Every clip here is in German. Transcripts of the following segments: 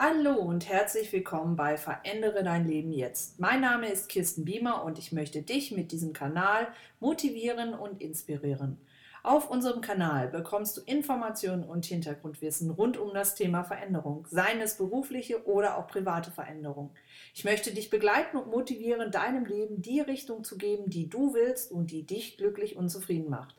Hallo und herzlich willkommen bei Verändere dein Leben jetzt. Mein Name ist Kirsten Biemer und ich möchte dich mit diesem Kanal motivieren und inspirieren. Auf unserem Kanal bekommst du Informationen und Hintergrundwissen rund um das Thema Veränderung, seien es berufliche oder auch private Veränderung. Ich möchte dich begleiten und motivieren, deinem Leben die Richtung zu geben, die du willst und die dich glücklich und zufrieden macht.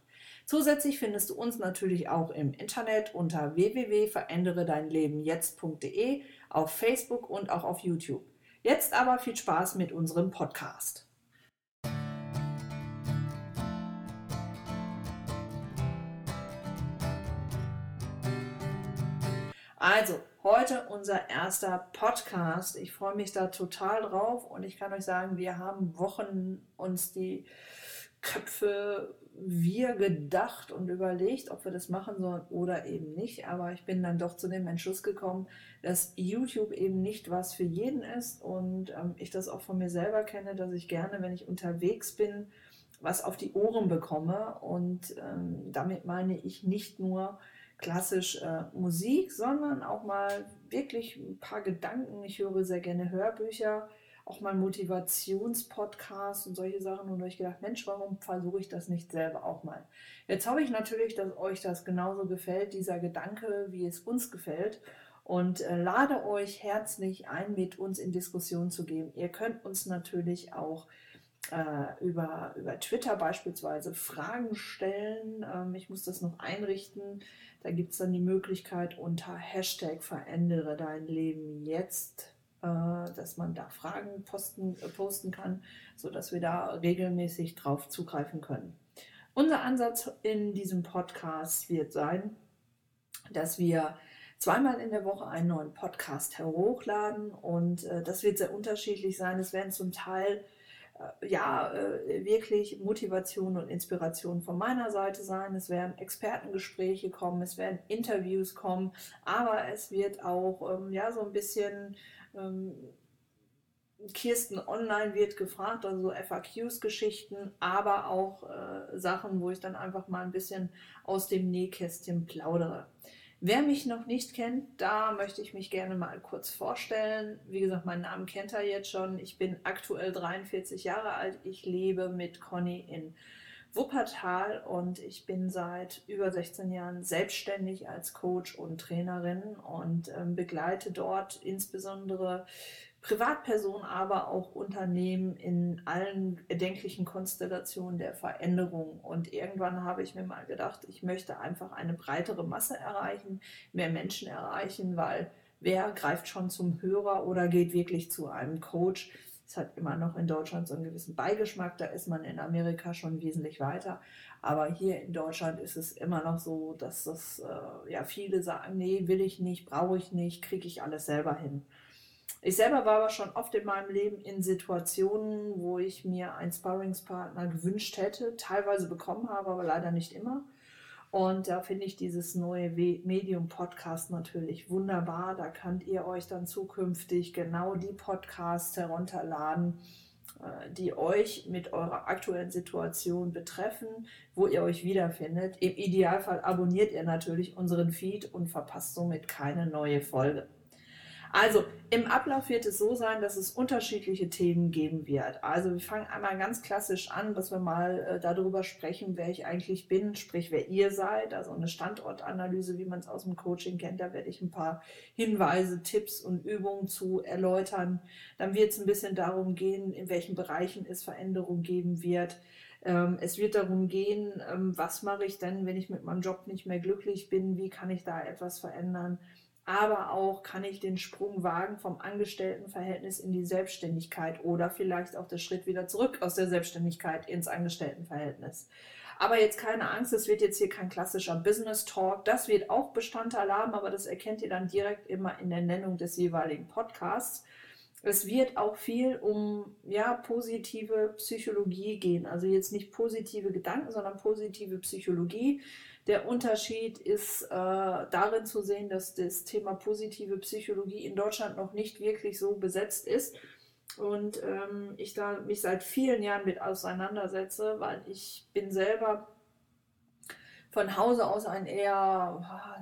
Zusätzlich findest du uns natürlich auch im Internet unter www.verändere-dein-leben-jetzt.de, auf Facebook und auch auf YouTube. Jetzt aber viel Spaß mit unserem Podcast. Also, heute unser erster Podcast. Ich freue mich da total drauf und ich kann euch sagen, wir haben Wochen uns die Köpfe wir gedacht und überlegt, ob wir das machen sollen oder eben nicht. Aber ich bin dann doch zu dem Entschluss gekommen, dass YouTube eben nicht was für jeden ist und ähm, ich das auch von mir selber kenne, dass ich gerne, wenn ich unterwegs bin, was auf die Ohren bekomme. Und ähm, damit meine ich nicht nur klassisch äh, Musik, sondern auch mal wirklich ein paar Gedanken. Ich höre sehr gerne Hörbücher auch mal Motivationspodcasts und solche Sachen und euch gedacht, Mensch, warum versuche ich das nicht selber auch mal? Jetzt hoffe ich natürlich, dass euch das genauso gefällt, dieser Gedanke, wie es uns gefällt und äh, lade euch herzlich ein, mit uns in Diskussion zu gehen. Ihr könnt uns natürlich auch äh, über, über Twitter beispielsweise Fragen stellen. Ähm, ich muss das noch einrichten. Da gibt es dann die Möglichkeit unter Hashtag verändere dein Leben jetzt dass man da Fragen posten, äh, posten kann, sodass wir da regelmäßig drauf zugreifen können. Unser Ansatz in diesem Podcast wird sein, dass wir zweimal in der Woche einen neuen Podcast hochladen und äh, das wird sehr unterschiedlich sein. Es werden zum Teil äh, ja, äh, wirklich Motivation und Inspiration von meiner Seite sein. Es werden Expertengespräche kommen, es werden Interviews kommen, aber es wird auch ähm, ja, so ein bisschen ähm, Kirsten Online wird gefragt, also FAQs-Geschichten, aber auch äh, Sachen, wo ich dann einfach mal ein bisschen aus dem Nähkästchen plaudere. Wer mich noch nicht kennt, da möchte ich mich gerne mal kurz vorstellen. Wie gesagt, meinen Namen kennt er jetzt schon. Ich bin aktuell 43 Jahre alt. Ich lebe mit Conny in Wuppertal und ich bin seit über 16 Jahren selbstständig als Coach und Trainerin und ähm, begleite dort insbesondere Privatpersonen, aber auch Unternehmen in allen erdenklichen Konstellationen der Veränderung. Und irgendwann habe ich mir mal gedacht, ich möchte einfach eine breitere Masse erreichen, mehr Menschen erreichen, weil wer greift schon zum Hörer oder geht wirklich zu einem Coach? Es hat immer noch in Deutschland so einen gewissen Beigeschmack, da ist man in Amerika schon wesentlich weiter. Aber hier in Deutschland ist es immer noch so, dass das äh, ja viele sagen, nee, will ich nicht, brauche ich nicht, kriege ich alles selber hin. Ich selber war aber schon oft in meinem Leben in Situationen, wo ich mir einen Sparringspartner gewünscht hätte, teilweise bekommen habe, aber leider nicht immer. Und da finde ich dieses neue Medium-Podcast natürlich wunderbar. Da könnt ihr euch dann zukünftig genau die Podcasts herunterladen, äh, die euch mit eurer aktuellen Situation betreffen, wo ihr euch wiederfindet. Im Idealfall abonniert ihr natürlich unseren Feed und verpasst somit keine neue Folge. Also im Ablauf wird es so sein, dass es unterschiedliche Themen geben wird. Also wir fangen einmal ganz klassisch an, dass wir mal äh, darüber sprechen, wer ich eigentlich bin, sprich wer ihr seid. Also eine Standortanalyse, wie man es aus dem Coaching kennt. Da werde ich ein paar Hinweise, Tipps und Übungen zu erläutern. Dann wird es ein bisschen darum gehen, in welchen Bereichen es Veränderungen geben wird. Ähm, es wird darum gehen, ähm, was mache ich denn, wenn ich mit meinem Job nicht mehr glücklich bin? Wie kann ich da etwas verändern? Aber auch kann ich den Sprung wagen vom Angestelltenverhältnis in die Selbstständigkeit oder vielleicht auch der Schritt wieder zurück aus der Selbstständigkeit ins Angestelltenverhältnis. Aber jetzt keine Angst, es wird jetzt hier kein klassischer Business Talk. Das wird auch Bestandteil haben, aber das erkennt ihr dann direkt immer in der Nennung des jeweiligen Podcasts. Es wird auch viel um ja, positive Psychologie gehen. Also jetzt nicht positive Gedanken, sondern positive Psychologie. Der Unterschied ist äh, darin zu sehen, dass das Thema positive Psychologie in Deutschland noch nicht wirklich so besetzt ist und ähm, ich da mich seit vielen Jahren mit auseinandersetze, weil ich bin selber von Hause aus ein eher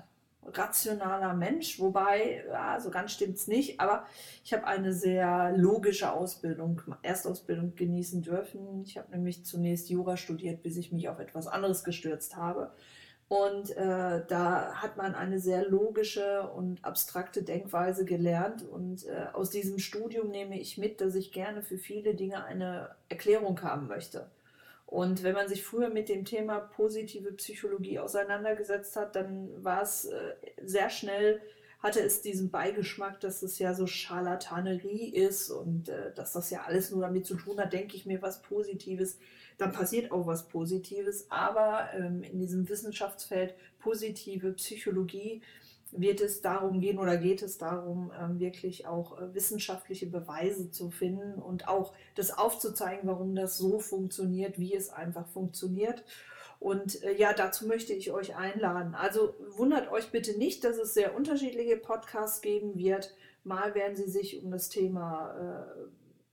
rationaler Mensch, wobei, ja, so ganz stimmt es nicht, aber ich habe eine sehr logische Ausbildung, Erstausbildung genießen dürfen. Ich habe nämlich zunächst Jura studiert, bis ich mich auf etwas anderes gestürzt habe. Und äh, da hat man eine sehr logische und abstrakte Denkweise gelernt. Und äh, aus diesem Studium nehme ich mit, dass ich gerne für viele Dinge eine Erklärung haben möchte. Und wenn man sich früher mit dem Thema positive Psychologie auseinandergesetzt hat, dann war es äh, sehr schnell, hatte es diesen Beigeschmack, dass es ja so Scharlatanerie ist und äh, dass das ja alles nur damit zu tun hat, denke ich mir was Positives, dann passiert auch was Positives. Aber ähm, in diesem Wissenschaftsfeld positive Psychologie wird es darum gehen oder geht es darum, ähm, wirklich auch äh, wissenschaftliche Beweise zu finden und auch das aufzuzeigen, warum das so funktioniert, wie es einfach funktioniert. Und äh, ja, dazu möchte ich euch einladen. Also wundert euch bitte nicht, dass es sehr unterschiedliche Podcasts geben wird. Mal werden sie sich um das Thema äh,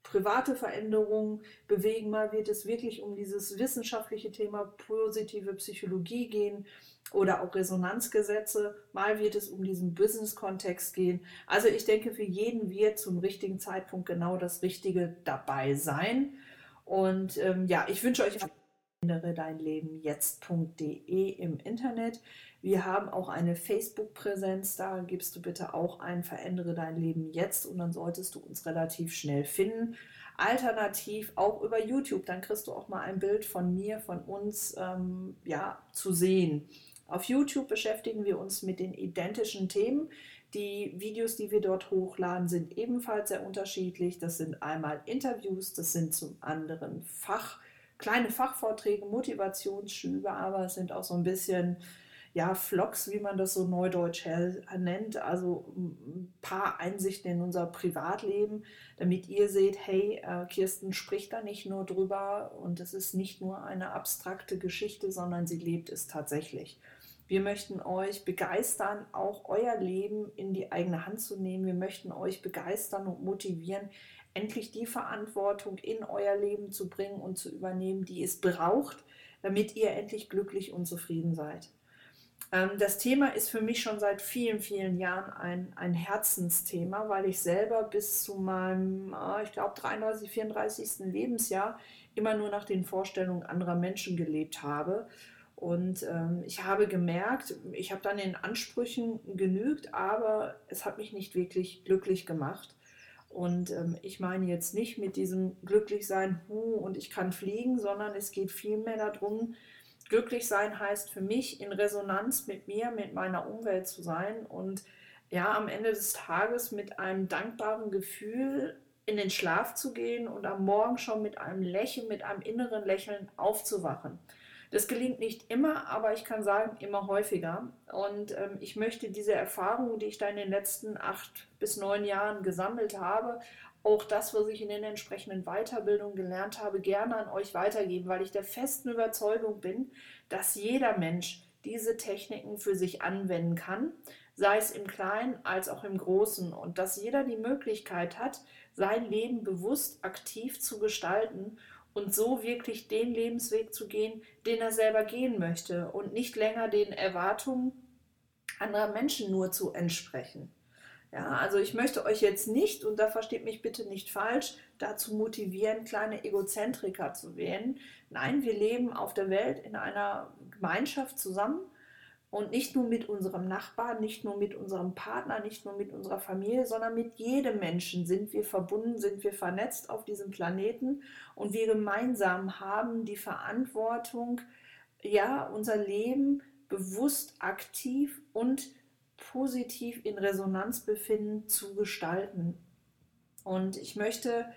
private Veränderungen bewegen, mal wird es wirklich um dieses wissenschaftliche Thema positive Psychologie gehen oder auch Resonanzgesetze. Mal wird es um diesen Business-Kontext gehen. Also ich denke, für jeden wird zum richtigen Zeitpunkt genau das Richtige dabei sein. Und ähm, ja, ich wünsche euch ändere dein Leben jetzt.de im Internet. Wir haben auch eine Facebook-Präsenz, da gibst du bitte auch ein Verändere dein Leben jetzt und dann solltest du uns relativ schnell finden. Alternativ auch über YouTube, dann kriegst du auch mal ein Bild von mir, von uns ähm, ja, zu sehen. Auf YouTube beschäftigen wir uns mit den identischen Themen. Die Videos, die wir dort hochladen, sind ebenfalls sehr unterschiedlich. Das sind einmal Interviews, das sind zum anderen Fach, kleine Fachvorträge, Motivationsschübe, aber es sind auch so ein bisschen ja, Vlogs, wie man das so neudeutsch nennt, also ein paar Einsichten in unser Privatleben, damit ihr seht, hey, äh, Kirsten spricht da nicht nur drüber und es ist nicht nur eine abstrakte Geschichte, sondern sie lebt es tatsächlich. Wir möchten euch begeistern, auch euer Leben in die eigene Hand zu nehmen. Wir möchten euch begeistern und motivieren, endlich die Verantwortung in euer Leben zu bringen und zu übernehmen, die es braucht, damit ihr endlich glücklich und zufrieden seid. Ähm, das Thema ist für mich schon seit vielen, vielen Jahren ein, ein Herzensthema, weil ich selber bis zu meinem, ah, ich glaube, 33, 34. Lebensjahr immer nur nach den Vorstellungen anderer Menschen gelebt habe und ähm, ich habe gemerkt, ich habe dann den Ansprüchen genügt, aber es hat mich nicht wirklich glücklich gemacht. Und ähm, ich meine jetzt nicht mit diesem Glücklichsein, hu, und ich kann fliegen, sondern es geht vielmehr darum, glücklich sein heißt für mich in Resonanz mit mir, mit meiner Umwelt zu sein und ja, am Ende des Tages mit einem dankbaren Gefühl in den Schlaf zu gehen und am Morgen schon mit einem Lächeln, mit einem inneren Lächeln aufzuwachen. Das gelingt nicht immer, aber ich kann sagen, immer häufiger. Und ähm, ich möchte diese Erfahrungen, die ich da in den letzten acht bis neun Jahren gesammelt habe, auch das, was ich in den entsprechenden Weiterbildungen gelernt habe, gerne an euch weitergeben, weil ich der festen Überzeugung bin, dass jeder Mensch diese Techniken für sich anwenden kann, sei es im Kleinen als auch im Großen, und dass jeder die Möglichkeit hat, sein Leben bewusst aktiv zu gestalten und so wirklich den Lebensweg zu gehen, den er selber gehen möchte und nicht länger den Erwartungen anderer Menschen nur zu entsprechen. Ja, also ich möchte euch jetzt nicht, und da versteht mich bitte nicht falsch, dazu motivieren, kleine Egozentriker zu werden. Nein, wir leben auf der Welt in einer Gemeinschaft zusammen und nicht nur mit unserem Nachbarn, nicht nur mit unserem Partner, nicht nur mit unserer Familie, sondern mit jedem Menschen sind wir verbunden, sind wir vernetzt auf diesem Planeten und wir gemeinsam haben die Verantwortung, ja, unser Leben bewusst, aktiv und positiv in Resonanz befinden zu gestalten. Und ich möchte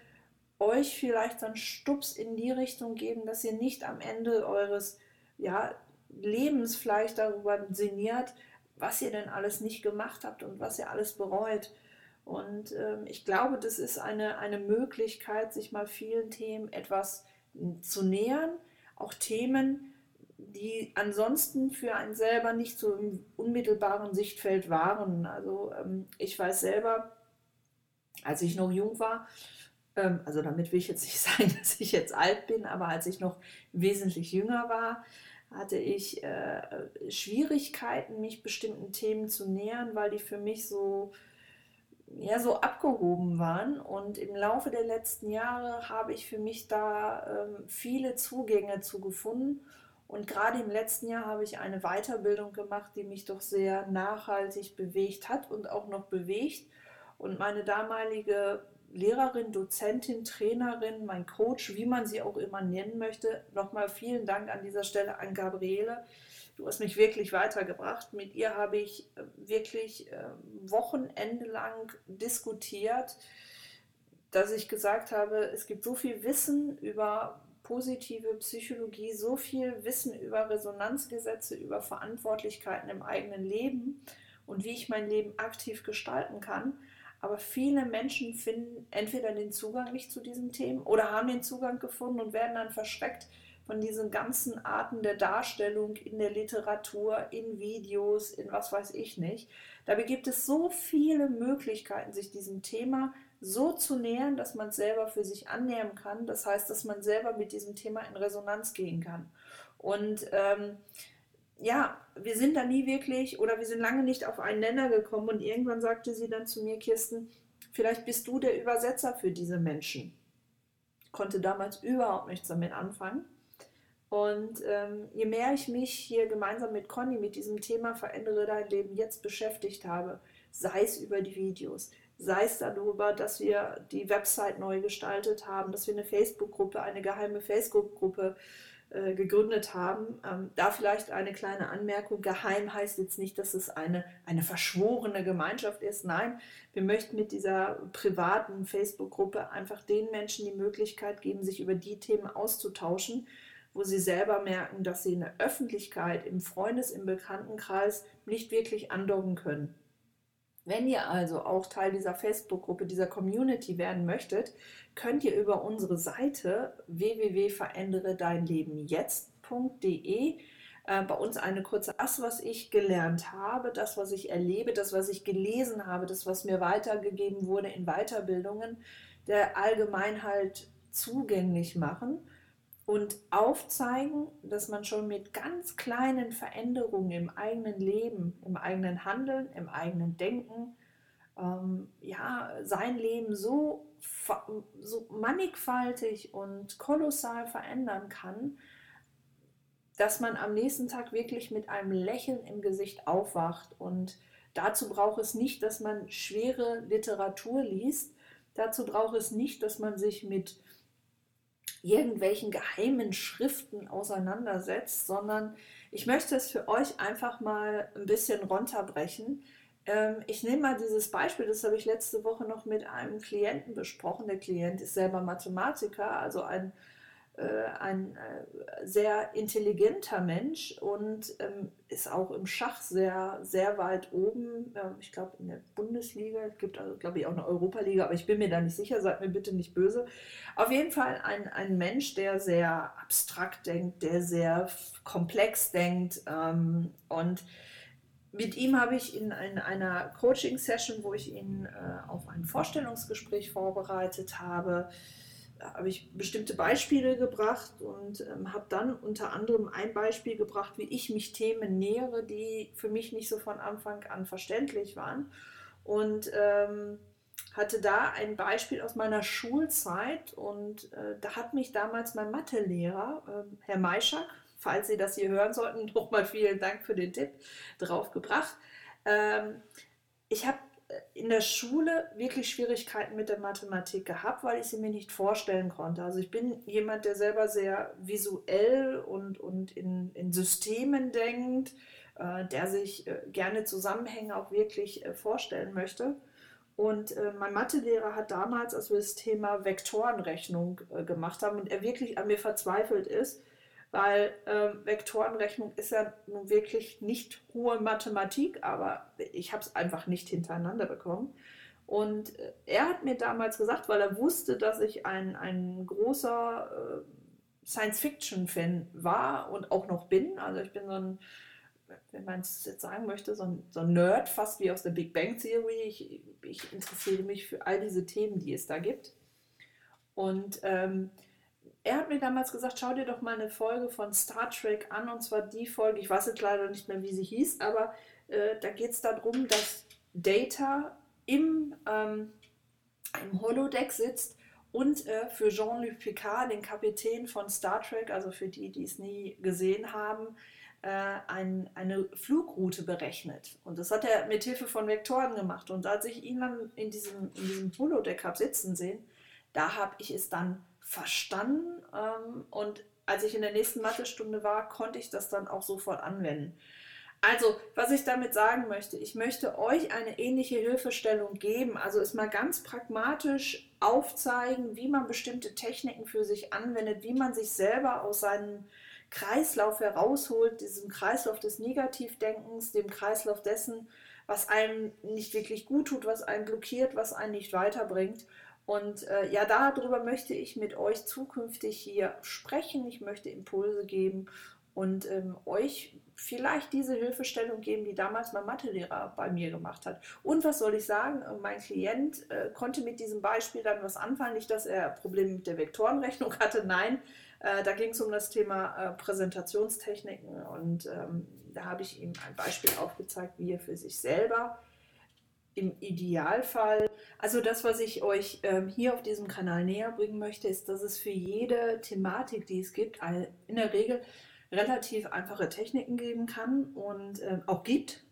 euch vielleicht so einen Stups in die Richtung geben, dass ihr nicht am Ende eures ja, Lebens vielleicht darüber sinniert, was ihr denn alles nicht gemacht habt und was ihr alles bereut. Und ähm, ich glaube, das ist eine, eine Möglichkeit, sich mal vielen Themen etwas zu nähern, auch Themen, die ansonsten für einen selber nicht so im unmittelbaren Sichtfeld waren. Also ähm, ich weiß selber, als ich noch jung war, ähm, also damit will ich jetzt nicht sagen, dass ich jetzt alt bin, aber als ich noch wesentlich jünger war, hatte ich äh, Schwierigkeiten, mich bestimmten Themen zu nähern, weil die für mich so, ja, so abgehoben waren. Und im Laufe der letzten Jahre habe ich für mich da ähm, viele Zugänge zu gefunden. Und gerade im letzten Jahr habe ich eine Weiterbildung gemacht, die mich doch sehr nachhaltig bewegt hat und auch noch bewegt. Und meine damalige Lehrerin, Dozentin, Trainerin, mein Coach, wie man sie auch immer nennen möchte. Nochmal vielen Dank an dieser Stelle an Gabriele. Du hast mich wirklich weitergebracht. Mit ihr habe ich äh, wirklich äh, Wochenende lang diskutiert, dass ich gesagt habe, es gibt so viel Wissen über positive Psychologie, so viel Wissen über Resonanzgesetze, über Verantwortlichkeiten im eigenen Leben und wie ich mein Leben aktiv gestalten kann. Aber viele Menschen finden entweder den Zugang nicht zu diesen Themen oder haben den Zugang gefunden und werden dann verschreckt von diesen ganzen Arten der Darstellung in der Literatur, in Videos, in was weiß ich nicht. Dabei gibt es so viele Möglichkeiten, sich diesem Thema so zu nähern, dass man es selber für sich annähern kann. Das heißt, dass man selber mit diesem Thema in Resonanz gehen kann. Und ähm, ja, wir sind da nie wirklich oder wir sind lange nicht auf einen Nenner gekommen und irgendwann sagte sie dann zu mir, Kirsten, vielleicht bist du der Übersetzer für diese Menschen. Ich konnte damals überhaupt nichts damit anfangen. Und ähm, je mehr ich mich hier gemeinsam mit Conny mit diesem Thema Verändere dein Leben jetzt beschäftigt habe, sei es über die Videos, sei es darüber, dass wir die Website neu gestaltet haben, dass wir eine Facebook-Gruppe, eine geheime Facebook-Gruppe äh, gegründet haben. Ähm, da vielleicht eine kleine Anmerkung. Geheim heißt jetzt nicht, dass es eine, eine verschworene Gemeinschaft ist. Nein, wir möchten mit dieser privaten Facebook-Gruppe einfach den Menschen die Möglichkeit geben, sich über die Themen auszutauschen, wo sie selber merken, dass sie in der Öffentlichkeit, im Freundes-, im Bekanntenkreis nicht wirklich andocken können. Wenn ihr also auch Teil dieser Facebook-Gruppe, dieser Community werden möchtet, könnt ihr über unsere Seite www.veränderedeinlebenjetzt.de äh, bei uns eine kurze Das, was ich gelernt habe, das, was ich erlebe, das, was ich gelesen habe, das, was mir weitergegeben wurde in Weiterbildungen, der Allgemeinheit zugänglich machen und aufzeigen, dass man schon mit ganz kleinen Veränderungen im eigenen Leben, im eigenen Handeln, im eigenen Denken, ähm, ja, sein Leben so, so mannigfaltig und kolossal verändern kann, dass man am nächsten Tag wirklich mit einem Lächeln im Gesicht aufwacht. Und dazu braucht es nicht, dass man schwere Literatur liest. Dazu braucht es nicht, dass man sich mit irgendwelchen geheimen Schriften auseinandersetzt, sondern ich möchte es für euch einfach mal ein bisschen runterbrechen. Ähm, ich nehme mal dieses Beispiel, das habe ich letzte Woche noch mit einem Klienten besprochen. Der Klient ist selber Mathematiker, also ein ein äh, sehr intelligenter Mensch und ähm, ist auch im Schach sehr, sehr weit oben. Ähm, ich glaube, in der Bundesliga. Es gibt, also, glaube ich, auch eine Europaliga, aber ich bin mir da nicht sicher. Seid mir bitte nicht böse. Auf jeden Fall ein, ein Mensch, der sehr abstrakt denkt, der sehr komplex denkt ähm, und mit ihm habe ich in, in einer Coaching-Session, wo ich ihn äh, auf ein Vorstellungsgespräch vorbereitet habe, habe ich bestimmte Beispiele gebracht und ähm, habe dann unter anderem ein Beispiel gebracht, wie ich mich Themen nähere, die für mich nicht so von Anfang an verständlich waren. Und ähm, hatte da ein Beispiel aus meiner Schulzeit und äh, da hat mich damals mein Mathelehrer, äh, Herr Maischak, falls Sie das hier hören sollten, nochmal vielen Dank für den Tipp, draufgebracht. Ähm, ich habe in der Schule wirklich Schwierigkeiten mit der Mathematik gehabt, weil ich sie mir nicht vorstellen konnte. Also ich bin jemand, der selber sehr visuell und, und in, in Systemen denkt, äh, der sich äh, gerne Zusammenhänge auch wirklich äh, vorstellen möchte. Und äh, mein Mathelehrer hat damals, als wir das Thema Vektorenrechnung äh, gemacht haben und er wirklich an mir verzweifelt ist, weil ähm, Vektorenrechnung ist ja nun wirklich nicht hohe Mathematik, aber ich habe es einfach nicht hintereinander bekommen. Und äh, er hat mir damals gesagt, weil er wusste, dass ich ein, ein großer äh, Science-Fiction-Fan war und auch noch bin. Also ich bin so ein, wenn man es jetzt sagen möchte, so ein, so ein Nerd, fast wie aus der Big Bang Theory. Ich, ich interessiere mich für all diese Themen, die es da gibt. Und ähm, er hat mir damals gesagt, schau dir doch mal eine Folge von Star Trek an, und zwar die Folge, ich weiß jetzt leider nicht mehr, wie sie hieß, aber äh, da geht es darum, dass Data im, ähm, im Holodeck sitzt und äh, für Jean-Luc Picard, den Kapitän von Star Trek, also für die, die es nie gesehen haben, äh, ein, eine Flugroute berechnet. Und das hat er mit Hilfe von Vektoren gemacht. Und als ich ihn dann in diesem, in diesem Holodeck habe sitzen sehen, da habe ich es dann verstanden. Ähm, und als ich in der nächsten Mathestunde war, konnte ich das dann auch sofort anwenden. Also, was ich damit sagen möchte, ich möchte euch eine ähnliche Hilfestellung geben, also es mal ganz pragmatisch aufzeigen, wie man bestimmte Techniken für sich anwendet, wie man sich selber aus seinem Kreislauf herausholt, diesem Kreislauf des Negativdenkens, dem Kreislauf dessen, was einem nicht wirklich gut tut, was einen blockiert, was einen nicht weiterbringt. Und äh, ja, darüber möchte ich mit euch zukünftig hier sprechen. Ich möchte Impulse geben und ähm, euch vielleicht diese Hilfestellung geben, die damals mein Mathelehrer bei mir gemacht hat. Und was soll ich sagen? Mein Klient äh, konnte mit diesem Beispiel dann was anfangen. Nicht, dass er Probleme mit der Vektorenrechnung hatte, nein. Äh, da ging es um das Thema äh, Präsentationstechniken und ähm, da habe ich ihm ein Beispiel aufgezeigt, wie er für sich selber im Idealfall, also das, was ich euch ähm, hier auf diesem Kanal näher bringen möchte, ist, dass es für jede Thematik, die es gibt, in der Regel relativ einfache Techniken geben kann und ähm, auch gibt.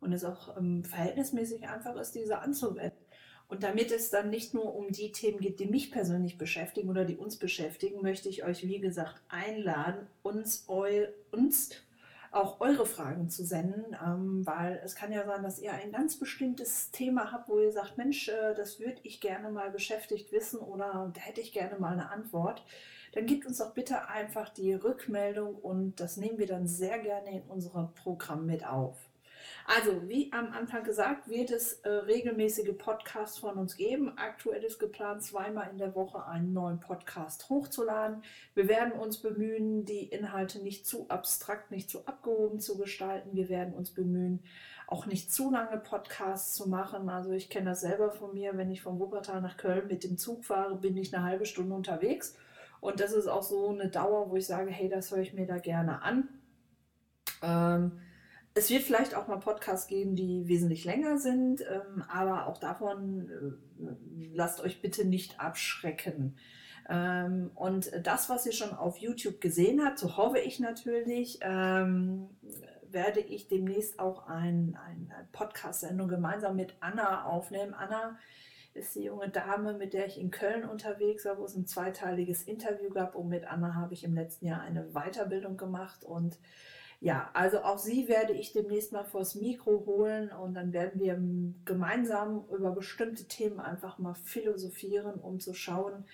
Und es auch ähm, verhältnismäßig einfach ist, diese anzuwenden. Und damit es dann nicht nur um die Themen geht, die mich persönlich beschäftigen oder die uns beschäftigen, möchte ich euch, wie gesagt, einladen, uns, eu, uns auch eure Fragen zu senden, ähm, weil es kann ja sein, dass ihr ein ganz bestimmtes Thema habt, wo ihr sagt, Mensch, äh, das würde ich gerne mal beschäftigt wissen oder da hätte ich gerne mal eine Antwort. Dann gebt uns doch bitte einfach die Rückmeldung und das nehmen wir dann sehr gerne in unserem Programm mit auf. Also, wie am Anfang gesagt, wird es äh, regelmäßige Podcasts von uns geben. Aktuell ist geplant, zweimal in der Woche einen neuen Podcast hochzuladen. Wir werden uns bemühen, die Inhalte nicht zu abstrakt, nicht zu abgehoben zu gestalten. Wir werden uns bemühen, auch nicht zu lange Podcasts zu machen. Also ich kenne das selber von mir, wenn ich von Wuppertal nach Köln mit dem Zug fahre, bin ich eine halbe Stunde unterwegs. Und das ist auch so eine Dauer, wo ich sage, hey, das höre ich mir da gerne an. Ähm, es wird vielleicht auch mal Podcasts geben, die wesentlich länger sind, ähm, aber auch davon äh, lasst euch bitte nicht abschrecken. Ähm, und das, was ihr schon auf YouTube gesehen habt, so hoffe ich natürlich, ähm, werde ich demnächst auch ein, ein Podcast-Sendung gemeinsam mit Anna aufnehmen. Anna ist die junge Dame, mit der ich in Köln unterwegs war, wo es ein zweiteiliges Interview gab. Und mit Anna habe ich im letzten Jahr eine Weiterbildung gemacht und ja, also auch sie werde ich demnächst mal vors Mikro holen und dann werden wir gemeinsam über bestimmte Themen einfach mal philosophieren, um zu schauen,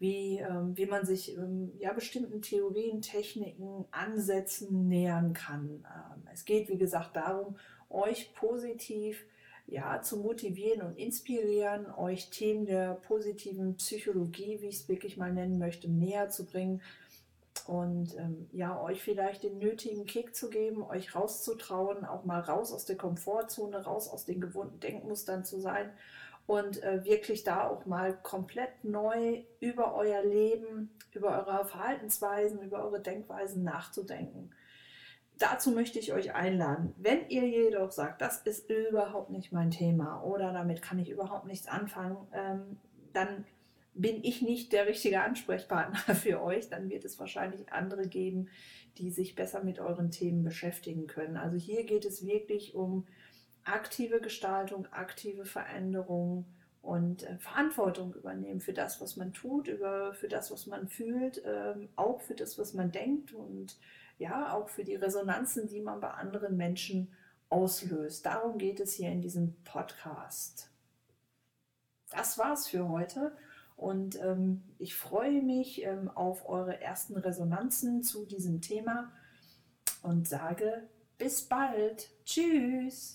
wie, ähm, wie man sich ähm, ja, bestimmten Theorien, Techniken, Ansätzen nähern kann. Ähm, es geht, wie gesagt, darum, euch positiv ja, zu motivieren und inspirieren, euch Themen der positiven Psychologie, wie ich es wirklich mal nennen möchte, näher zu bringen und ähm, ja, euch vielleicht den nötigen Kick zu geben, euch rauszutrauen, auch mal raus aus der Komfortzone, raus aus den gewohnten Denkmustern zu sein und äh, wirklich da auch mal komplett neu über euer Leben, über eure Verhaltensweisen, über eure Denkweisen nachzudenken. Dazu möchte ich euch einladen. Wenn ihr jedoch sagt, das ist überhaupt nicht mein Thema oder damit kann ich überhaupt nichts anfangen, ähm, dann bin ich nicht der richtige Ansprechpartner für euch, dann wird es wahrscheinlich andere geben, die sich besser mit euren Themen beschäftigen können. Also hier geht es wirklich um aktive Gestaltung, aktive Veränderung und äh, Verantwortung übernehmen für das, was man tut, über, für das, was man fühlt, ähm, auch für das, was man denkt und ja, auch für die Resonanzen, die man bei anderen Menschen auslöst. Darum geht es hier in diesem Podcast. Das war's für heute. Und ähm, ich freue mich ähm, auf eure ersten Resonanzen zu diesem Thema und sage bis bald. Tschüss.